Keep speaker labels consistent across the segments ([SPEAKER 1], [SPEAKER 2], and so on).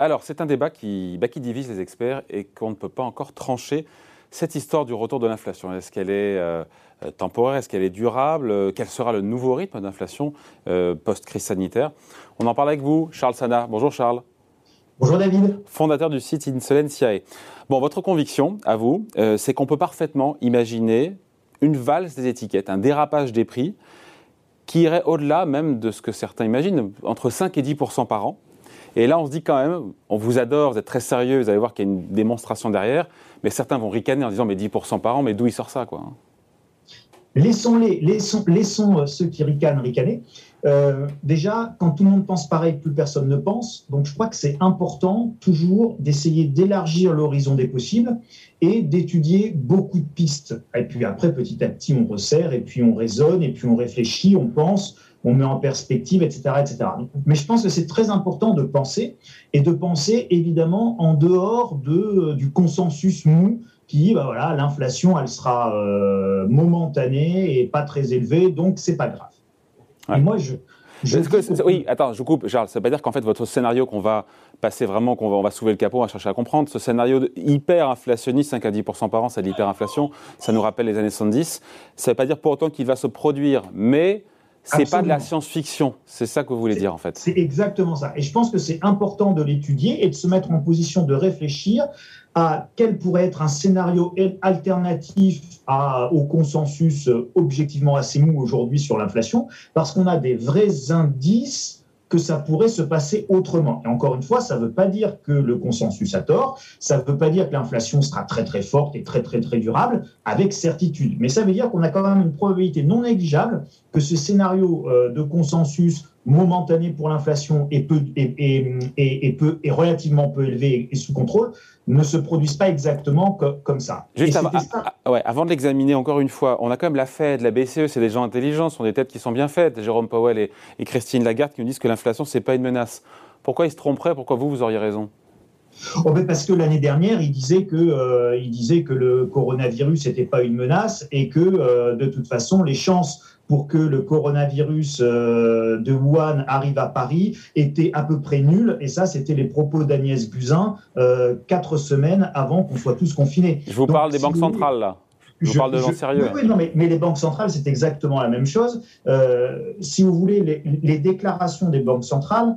[SPEAKER 1] Alors, c'est un débat qui, bah, qui divise les experts et qu'on ne peut pas encore trancher. Cette histoire du retour de l'inflation, est-ce qu'elle est, euh, euh, temporaire, est-ce qu'elle est durable? Quel sera le nouveau rythme d'inflation euh, post-crise sanitaire? On en parle avec vous, Charles Sana. Bonjour Charles.
[SPEAKER 2] Bonjour David.
[SPEAKER 1] Fondateur du site Insolentiae. Bon, votre conviction, à vous, c'est qu'on peut parfaitement imaginer une valse des étiquettes, un dérapage des prix qui irait au-delà même de ce que certains imaginent, entre 5 et 10 par an. Et là, on se dit quand même, on vous adore, vous êtes très sérieux, vous allez voir qu'il y a une démonstration derrière, mais certains vont ricaner en disant, mais 10% par an, mais d'où il sort ça, quoi hein?
[SPEAKER 2] Laissons-les, laissons, laissons euh, ceux qui ricanent ricaner. Euh, déjà, quand tout le monde pense pareil, plus personne ne pense. Donc, je crois que c'est important toujours d'essayer d'élargir l'horizon des possibles et d'étudier beaucoup de pistes. Et puis après, petit à petit, on resserre et puis on raisonne et puis on réfléchit, on pense, on met en perspective, etc., etc. Mais je pense que c'est très important de penser et de penser évidemment en dehors de, du consensus mou qui, bah voilà, l'inflation, elle sera euh, momentanée et pas très élevée, donc c'est pas grave.
[SPEAKER 1] Et moi, je, oui, attends, je coupe, Charles. Ça veut pas dire qu'en fait, votre scénario qu'on va passer vraiment, qu'on va, on va soulever le capot, on va chercher à comprendre, ce scénario hyper inflationniste, 5 à 10 par an, c'est l'hyperinflation, ça nous rappelle les années 70. Ça ne veut pas dire pour autant qu'il va se produire, mais c'est pas de la science-fiction, c'est ça que vous voulez dire en fait.
[SPEAKER 2] C'est exactement ça. Et je pense que c'est important de l'étudier et de se mettre en position de réfléchir à quel pourrait être un scénario alternatif à, au consensus euh, objectivement assez mou aujourd'hui sur l'inflation, parce qu'on a des vrais indices que ça pourrait se passer autrement. Et encore une fois, ça ne veut pas dire que le consensus a tort, ça ne veut pas dire que l'inflation sera très très forte et très très très durable avec certitude, mais ça veut dire qu'on a quand même une probabilité non négligeable que ce scénario euh, de consensus momentané pour l'inflation et, peu, et, peu, et relativement peu élevé et sous contrôle ne se produisent pas exactement comme ça.
[SPEAKER 1] Juste avant, ah, ah, ouais, avant de l'examiner encore une fois, on a quand même la Fed, la BCE, c'est des gens intelligents, ce sont des têtes qui sont bien faites. Jérôme Powell et, Christine Lagarde qui nous disent que l'inflation, ce n'est pas une menace. Pourquoi ils se tromperaient? Pourquoi vous, vous auriez raison?
[SPEAKER 2] Oh ben parce que l'année dernière, il disait que, euh, il disait que le coronavirus n'était pas une menace et que euh, de toute façon, les chances pour que le coronavirus euh, de Wuhan arrive à Paris était à peu près nul. Et ça, c'était les propos d'Agnès Buzyn quatre semaines avant qu'on soit tous confinés.
[SPEAKER 1] Je vous parle des banques centrales, là. Je, parle de gens sérieux.
[SPEAKER 2] Oui, non, mais, les banques centrales, c'est exactement la même chose. Euh, si vous voulez, les, les, déclarations des banques centrales,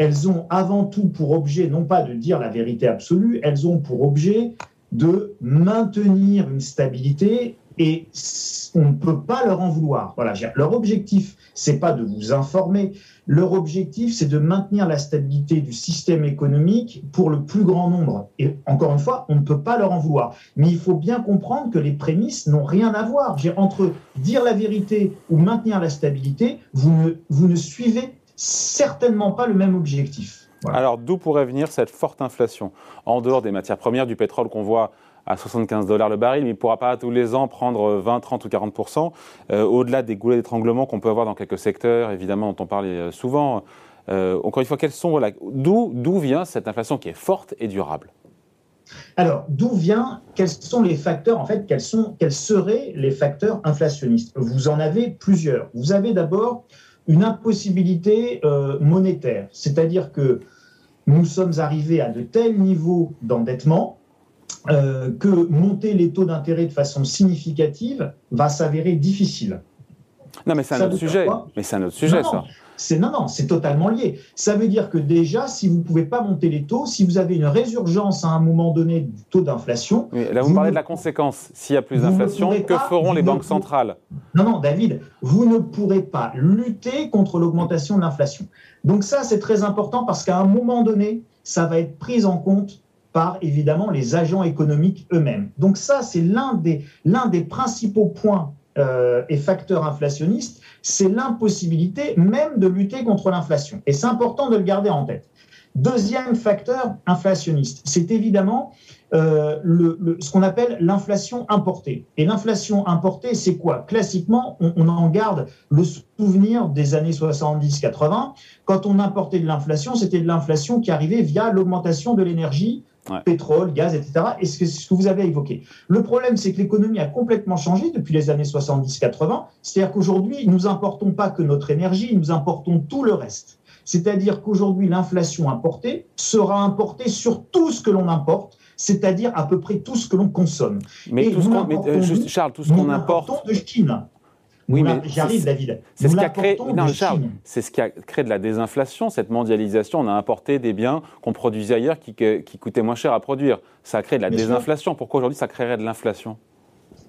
[SPEAKER 2] elles ont avant tout pour objet, non pas de dire la vérité absolue, elles ont pour objet de maintenir une stabilité et on ne peut pas leur en vouloir. Voilà, leur objectif, c'est pas de vous informer. Leur objectif, c'est de maintenir la stabilité du système économique pour le plus grand nombre. Et encore une fois, on ne peut pas leur en vouloir. Mais il faut bien comprendre que les prémices n'ont rien à voir. Entre dire la vérité ou maintenir la stabilité, vous ne, vous ne suivez certainement pas le même objectif.
[SPEAKER 1] Alors, d'où pourrait venir cette forte inflation En dehors des matières premières, du pétrole qu'on voit à 75 dollars le baril, mais il ne pourra pas tous les ans prendre 20, 30 ou 40% euh, au-delà des goulets d'étranglement qu'on peut avoir dans quelques secteurs, évidemment, dont on parle euh, souvent. Euh, encore une fois, quels sont, d'où, d'où vient cette inflation qui est forte et durable?
[SPEAKER 2] Alors, d'où vient, quels sont les facteurs, en fait, quels, sont, quels seraient les facteurs inflationnistes? Vous en avez plusieurs. Vous avez d'abord une impossibilité monétaire, c'est-à-dire que nous sommes arrivés à de tels niveaux d'endettement euh, que monter les taux d'intérêt de façon significative va s'avérer difficile.
[SPEAKER 1] Non, mais c'est un autre sujet. Mais c'est un autre sujet,
[SPEAKER 2] ça. C'est non, non, c'est totalement lié. Ça veut dire que déjà, si vous ne pouvez pas monter les taux, si vous avez une résurgence à un moment donné du taux d'inflation.
[SPEAKER 1] là, vous, parlez de la conséquence. S'il y a plus d'inflation, que feront les banques centrales
[SPEAKER 2] Non, non, David, vous ne pourrez pas lutter contre l'augmentation de l'inflation. Donc ça, c'est très important parce qu'à un moment donné, ça va être pris en compte par évidemment les agents économiques eux-mêmes. Donc ça, c'est l'un des, l'un des principaux points euh, et facteurs inflationnistes, c'est l'impossibilité même de lutter contre l'inflation. Et c'est important de le garder en tête. Deuxième facteur inflationniste, c'est évidemment euh, ce qu'on appelle l'inflation importée. Et l'inflation importée, c'est quoi? Classiquement, on, en garde le souvenir des années 70-80. Quand on importait de l'inflation, c'était de l'inflation qui arrivait via l'augmentation de l'énergie pétrole, gaz, etc. Et ce que, ce que vous avez évoqué. Le problème, c'est que l'économie a complètement changé depuis les années 70-80. C'est-à-dire qu'aujourd'hui, nous importons pas que notre énergie, nous importons tout le reste. C'est-à-dire qu'aujourd'hui, l'inflation importée sera importée sur tout ce que l'on importe, c'est-à-dire à peu près tout ce que l'on consomme.
[SPEAKER 1] Mais, tout ce euh, Charles, tout ce qu'on importe.
[SPEAKER 2] de Chine. Oui, mais j'arrive, David.
[SPEAKER 1] C'est ce qui a créé. Charles, c'est ce qui a créé de la désinflation, cette mondialisation. On a importé des biens qu'on produisait ailleurs qui, qui, coûtaient moins cher à produire. Ça a créé de la désinflation. Pourquoi aujourd'hui ça créerait de l'inflation?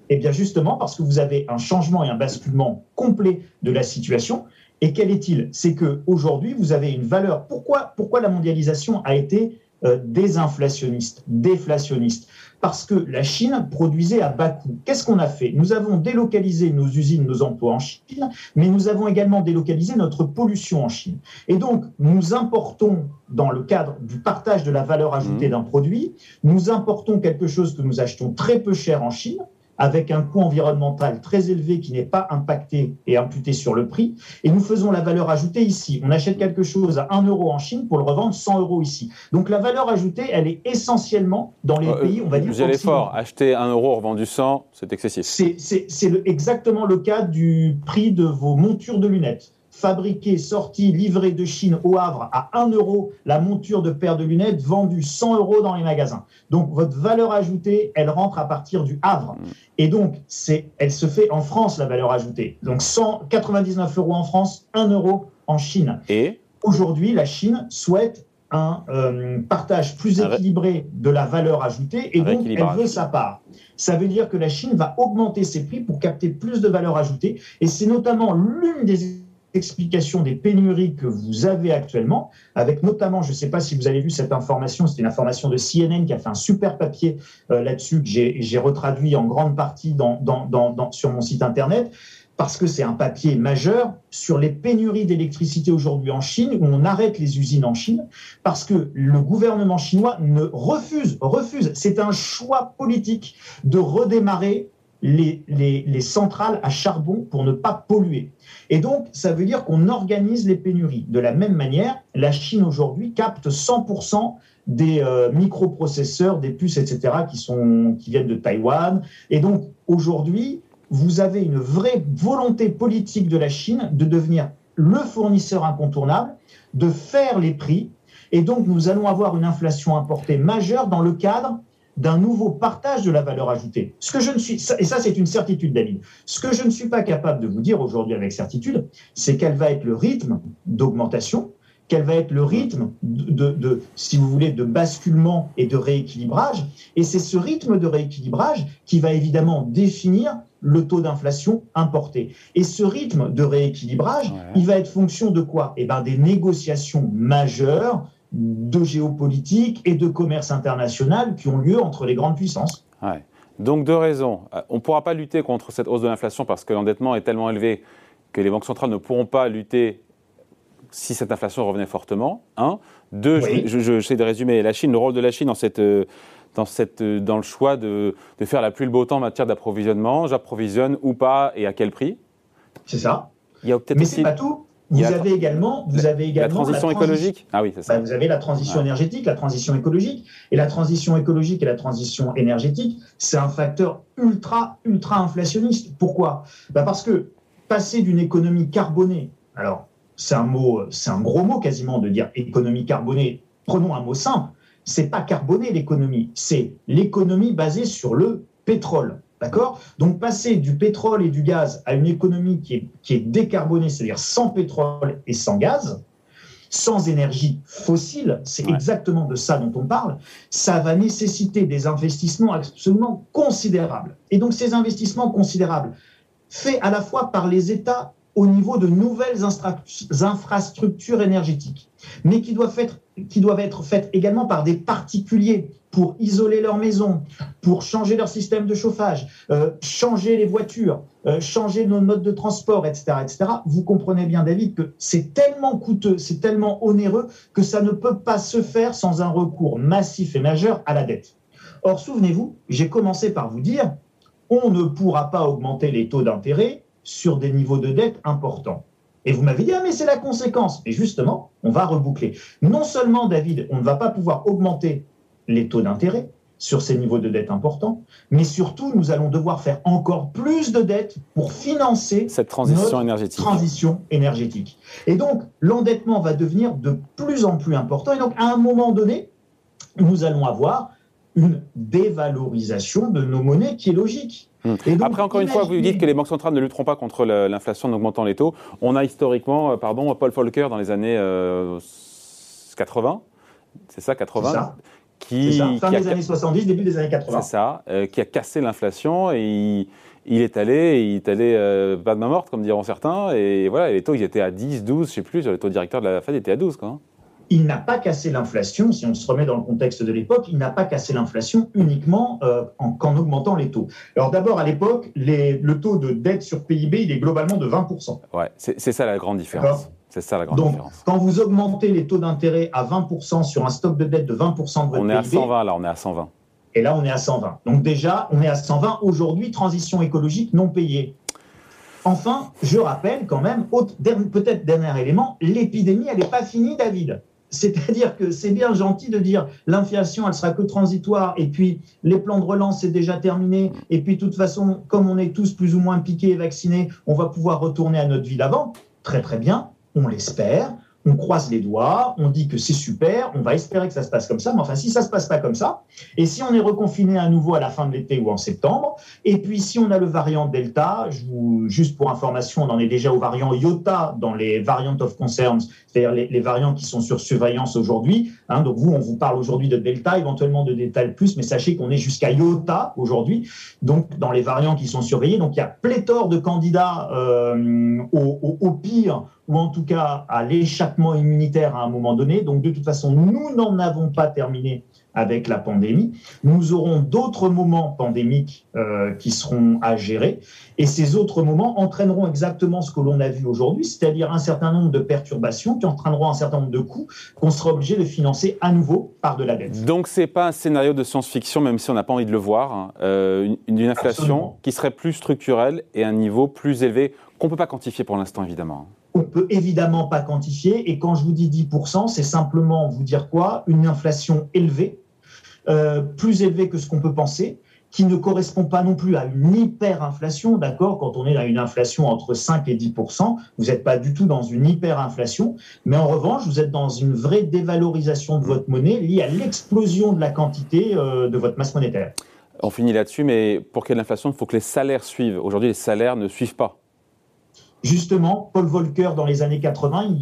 [SPEAKER 2] Eh bien, justement, parce que vous avez un changement et un basculement complet de la situation. Et quel est-il? C'est qu'aujourd'hui, vous avez une valeur. Pourquoi, pourquoi la mondialisation a été euh, désinflationniste, déflationniste Parce que la Chine produisait à bas coût. Qu'est-ce qu'on a fait? Nous avons délocalisé nos usines, nos emplois en Chine, mais nous avons également délocalisé notre pollution en Chine. Et donc, nous importons, dans le cadre du partage de la valeur ajoutée mmh. d'un produit, nous importons quelque chose que nous achetons très peu cher en Chine, avec un coût environnemental très élevé qui n'est pas impacté et imputé sur le prix. Et nous faisons la valeur ajoutée ici. On achète quelque chose à 1 euro en Chine pour le revendre 100 euros ici. Donc la valeur ajoutée, elle est essentiellement dans les euh, pays, on va dire.
[SPEAKER 1] Vous allez fort. Acheter 1 euro, revendu 100, c'est excessif.
[SPEAKER 2] C'est exactement le cas du prix de vos montures de lunettes fabriqué, sorti, livré de Chine au Havre à 1 euro la monture de paire de lunettes, vendue 100 euros dans les magasins. Donc votre valeur ajoutée, elle rentre à partir du Havre. Et donc, c'est, elle se fait en France, la valeur ajoutée. Donc 199 euros en France, 1 euro en Chine.
[SPEAKER 1] Et?
[SPEAKER 2] Aujourd'hui, la Chine souhaite un euh, partage plus équilibré de la valeur ajoutée et donc elle veut sa part. Ça veut dire que la Chine va augmenter ses prix pour capter plus de valeur ajoutée et c'est notamment l'une des explication des pénuries que vous avez actuellement, avec notamment, je ne sais pas si vous avez vu cette information, c'était une information de CNN qui a fait un super papier euh, là-dessus que j'ai retraduit en grande partie dans, sur mon site internet, parce que c'est un papier majeur sur les pénuries d'électricité aujourd'hui en Chine, où on arrête les usines en Chine, parce que le gouvernement chinois ne refuse, refuse, c'est un choix politique de redémarrer les, les, les, centrales à charbon pour ne pas polluer. Et donc, ça veut dire qu'on organise les pénuries. De la même manière, la Chine aujourd'hui capte 100% des euh, microprocesseurs, des puces, etc., qui, sont, qui viennent de Taïwan. Et donc, aujourd'hui, vous avez une vraie volonté politique de la Chine de devenir le fournisseur incontournable, de faire les prix. Et donc, nous allons avoir une inflation importée majeure dans le cadre d'un nouveau partage de la valeur ajoutée. Ce que je ne suis, et ça c'est une certitude, David, ce que je ne suis pas capable de vous dire aujourd'hui avec certitude, c'est quel va être le rythme d'augmentation, quel va être le rythme de, si vous voulez, de basculement et de rééquilibrage. Et c'est ce rythme de rééquilibrage qui va évidemment définir le taux d'inflation importé. Et ce rythme de rééquilibrage, il va être fonction de quoi? Eh bien, des négociations majeures de géopolitique et de commerce international qui ont lieu entre les grandes puissances.
[SPEAKER 1] Donc deux raisons. Euh, on ne pourra pas lutter contre cette hausse de l'inflation parce que l'endettement est tellement élevé que les banques centrales ne pourront pas lutter si cette inflation revenait fortement. Un. Deux, j'essaie de résumer la Chine, le rôle de la Chine dans, cette, euh, dans, cette, euh, dans le choix de, de faire la pluie le beau temps en matière d'approvisionnement. J'approvisionne ou pas et à quel prix?
[SPEAKER 2] C'est ça. Il y a Mais c'est pas tout. Vous avez également, vous avez également
[SPEAKER 1] la transition écologique.
[SPEAKER 2] Ah oui, c'est ça. Bah, vous avez la transition énergétique, la transition écologique, et la transition écologique et la transition énergétique, c'est un facteur ultra ultra inflationniste. Pourquoi? Bah Parce que passer d'une économie carbonée, alors c'est un mot, c'est un gros mot quasiment de dire économie carbonée. Prenons un mot simple, c'est pas carboné l'économie, c'est l'économie basée sur le pétrole. D'accord? Donc passer du pétrole et du gaz à une économie qui est, qui est décarbonée, c'est-à-dire sans pétrole et sans gaz, sans énergie fossile, c'est exactement de ça dont on parle, ça va nécessiter des investissements absolument considérables. Et donc ces investissements considérables, faits à la fois par les États au niveau de nouvelles infrastructures énergétiques, mais qui doivent être, qui doivent être faites également par des particuliers pour isoler leur maison, pour changer leur système de chauffage, euh, changer les voitures, euh, changer nos modes de transport, etc., etc. Vous comprenez bien, David, que c'est tellement coûteux, c'est tellement onéreux que ça ne peut pas se faire sans un recours massif et majeur à la dette. Or, souvenez-vous, j'ai commencé par vous dire, on ne pourra pas augmenter les taux d'intérêt sur des niveaux de dette importants. Et vous m'avez dit, ah mais c'est la conséquence. Et justement, on va reboucler. Non seulement, David, on ne va pas pouvoir augmenter les taux d'intérêt, sur ces niveaux de dette importants, mais surtout, nous allons devoir faire encore plus de dettes pour financer
[SPEAKER 1] cette transition énergétique.
[SPEAKER 2] transition énergétique. Et donc, l'endettement va devenir de plus en plus important. Et donc, à un moment donné, nous allons avoir une dévalorisation de nos monnaies qui est logique.
[SPEAKER 1] Hmm. Après, encore une fois, vous dites que les banques centrales ne lutteront pas contre l'inflation en augmentant les taux. On a historiquement, euh, pardon, Paul Volcker dans les années 80, euh, c'est ça, 80
[SPEAKER 2] qui, fin des années 70, début des années 80.
[SPEAKER 1] C'est ça, euh, qui a cassé l'inflation et il, est allé, il est allé euh, pas de main morte, comme diront certains, et voilà, les taux ils étaient à 10, 12, je sais plus, le taux directeur de la Fed était à 12. Quoi. Hein.
[SPEAKER 2] Il n'a pas cassé l'inflation, si on se remet dans le contexte de l'époque, il n'a pas cassé l'inflation uniquement euh, en, qu'en augmentant les taux. Alors d'abord, à l'époque, le taux de dette sur PIB, il est globalement de 20%.
[SPEAKER 1] Ouais, c'est ça la grande différence. C'est ça la grande
[SPEAKER 2] Donc,
[SPEAKER 1] différence.
[SPEAKER 2] Quand vous augmentez les taux d'intérêt à 20% sur un stock de dette de 20% de votre
[SPEAKER 1] On est à 120 là, on est à 120.
[SPEAKER 2] Et là, on est à 120. Donc déjà, on est à 120 aujourd'hui, transition écologique non payée. Enfin, je rappelle quand même, peut-être dernier élément, l'épidémie, elle n'est pas finie, David. C'est-à-dire que c'est bien gentil de dire l'inflation, elle sera que transitoire, et puis les plans de relance, c'est déjà terminé, et puis de toute façon, comme on est tous plus ou moins piqués et vaccinés, on va pouvoir retourner à notre vie d'avant. Très très bien on l'espère, on croise les doigts, on dit que c'est super, on va espérer que ça se passe comme ça, mais enfin, si ça se passe pas comme ça, et si on est reconfiné à nouveau à la fin de l'été ou en septembre, et puis si on a le variant Delta, juste pour information, on en est déjà au variant Iota dans les variants of concerns, c'est-à-dire les, variants qui sont sur surveillance aujourd'hui. Hein, donc vous, on vous parle aujourd'hui de Delta, éventuellement de Delta plus, mais sachez qu'on est jusqu'à Iota aujourd'hui, donc dans les variants qui sont surveillés. Donc il y a pléthore de candidats euh, au pire ou en tout cas à l'échappement immunitaire à un moment donné. Donc de toute façon, nous n'en avons pas terminé avec la pandémie. Nous aurons d'autres moments pandémiques euh, qui seront à gérer. Et ces autres moments entraîneront exactement ce que l'on a vu aujourd'hui, c'est-à-dire un certain nombre de perturbations qui entraîneront un certain nombre de coûts qu'on sera obligé de financer à nouveau par de la dette.
[SPEAKER 1] Donc ce n'est pas un scénario de science-fiction, même si on n'a pas envie de le voir, hein. euh, une, inflation qui serait plus structurelle et un niveau plus élevé qu'on ne peut pas quantifier pour l'instant, évidemment
[SPEAKER 2] on peut évidemment pas quantifier. Et quand je vous dis 10%, c'est simplement vous dire quoi? Une inflation élevée, euh, plus élevée que ce qu'on peut penser, qui ne correspond pas non plus à une hyperinflation, d'accord? Quand on est à une inflation entre 5 et 10%, vous n'êtes pas du tout dans une hyperinflation, mais en revanche, vous êtes dans une vraie dévalorisation de votre monnaie liée à l'explosion de la quantité euh, de votre masse monétaire.
[SPEAKER 1] On finit là-dessus, mais pour qu'il y ait l'inflation, il faut que les salaires suivent. Aujourd'hui, les salaires ne suivent pas.
[SPEAKER 2] Justement, Paul Volcker, dans les années 80,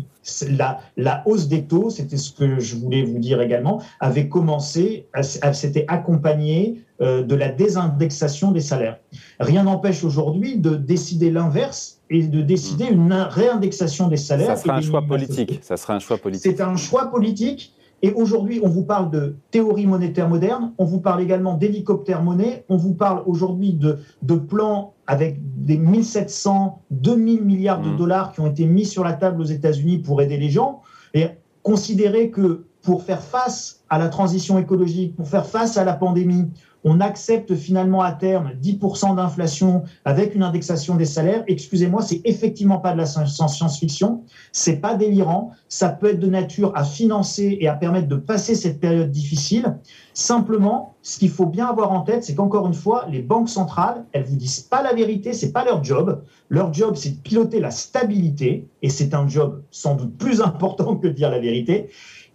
[SPEAKER 2] la, la, hausse des taux, c'était ce que je voulais vous dire également, avait commencé, s'était accompagné euh, de la désindexation des salaires. Rien n'empêche aujourd'hui de décider l'inverse et de décider une réindexation des salaires.
[SPEAKER 1] Ça sera un choix politique. Ça sera un choix politique.
[SPEAKER 2] C'est un choix politique et aujourd'hui, on vous parle de théorie monétaire moderne, on vous parle également d'hélicoptère monnaie, on vous parle aujourd'hui de, de plans avec des 1700, 2000 milliards de mmh. dollars qui ont été mis sur la table aux États-Unis pour aider les gens. Et considérer que pour faire face à la transition écologique, pour faire face à la pandémie, on accepte finalement à terme 10% d'inflation avec une indexation des salaires, excusez-moi, c'est effectivement pas de la science-fiction, c'est pas délirant, ça peut être de nature à financer et à permettre de passer cette période difficile. Simplement, ce qu'il faut bien avoir en tête, c'est qu'encore une fois, les banques centrales, elles vous disent pas la vérité, c'est pas leur job. Leur job, c'est de piloter la stabilité, et c'est un job sans doute plus important que de dire la vérité.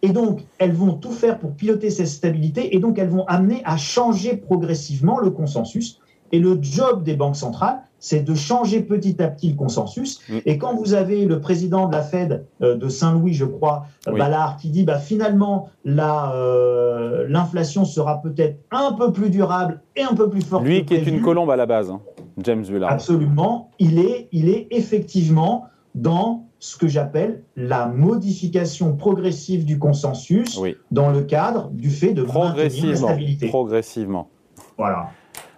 [SPEAKER 2] Et donc, elles vont tout faire pour piloter cette stabilité et donc elles vont amener à changer progressivement le consensus. Et le job des banques centrales, c'est de changer petit à petit le consensus. Et quand vous avez le président de la Fed euh, de Saint-Louis, je crois, Ballard, qui dit bah, finalement euh, l'inflation sera peut-être un peu plus durable et un peu plus forte.
[SPEAKER 1] Lui qui est une colombe à la base, hein, James Ballard.
[SPEAKER 2] Absolument. Il est, il est effectivement dans ce que j'appelle la modification progressive du consensus dans le cadre du fait de maintenir la stabilité.
[SPEAKER 1] Progressivement.
[SPEAKER 2] Voilà.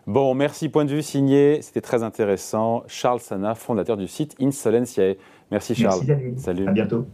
[SPEAKER 1] Bon, merci. Point de vue signé. C'était très intéressant. Charles Sana, fondateur du site Insolentiae. Merci Charles.
[SPEAKER 2] Merci Salut. À bientôt.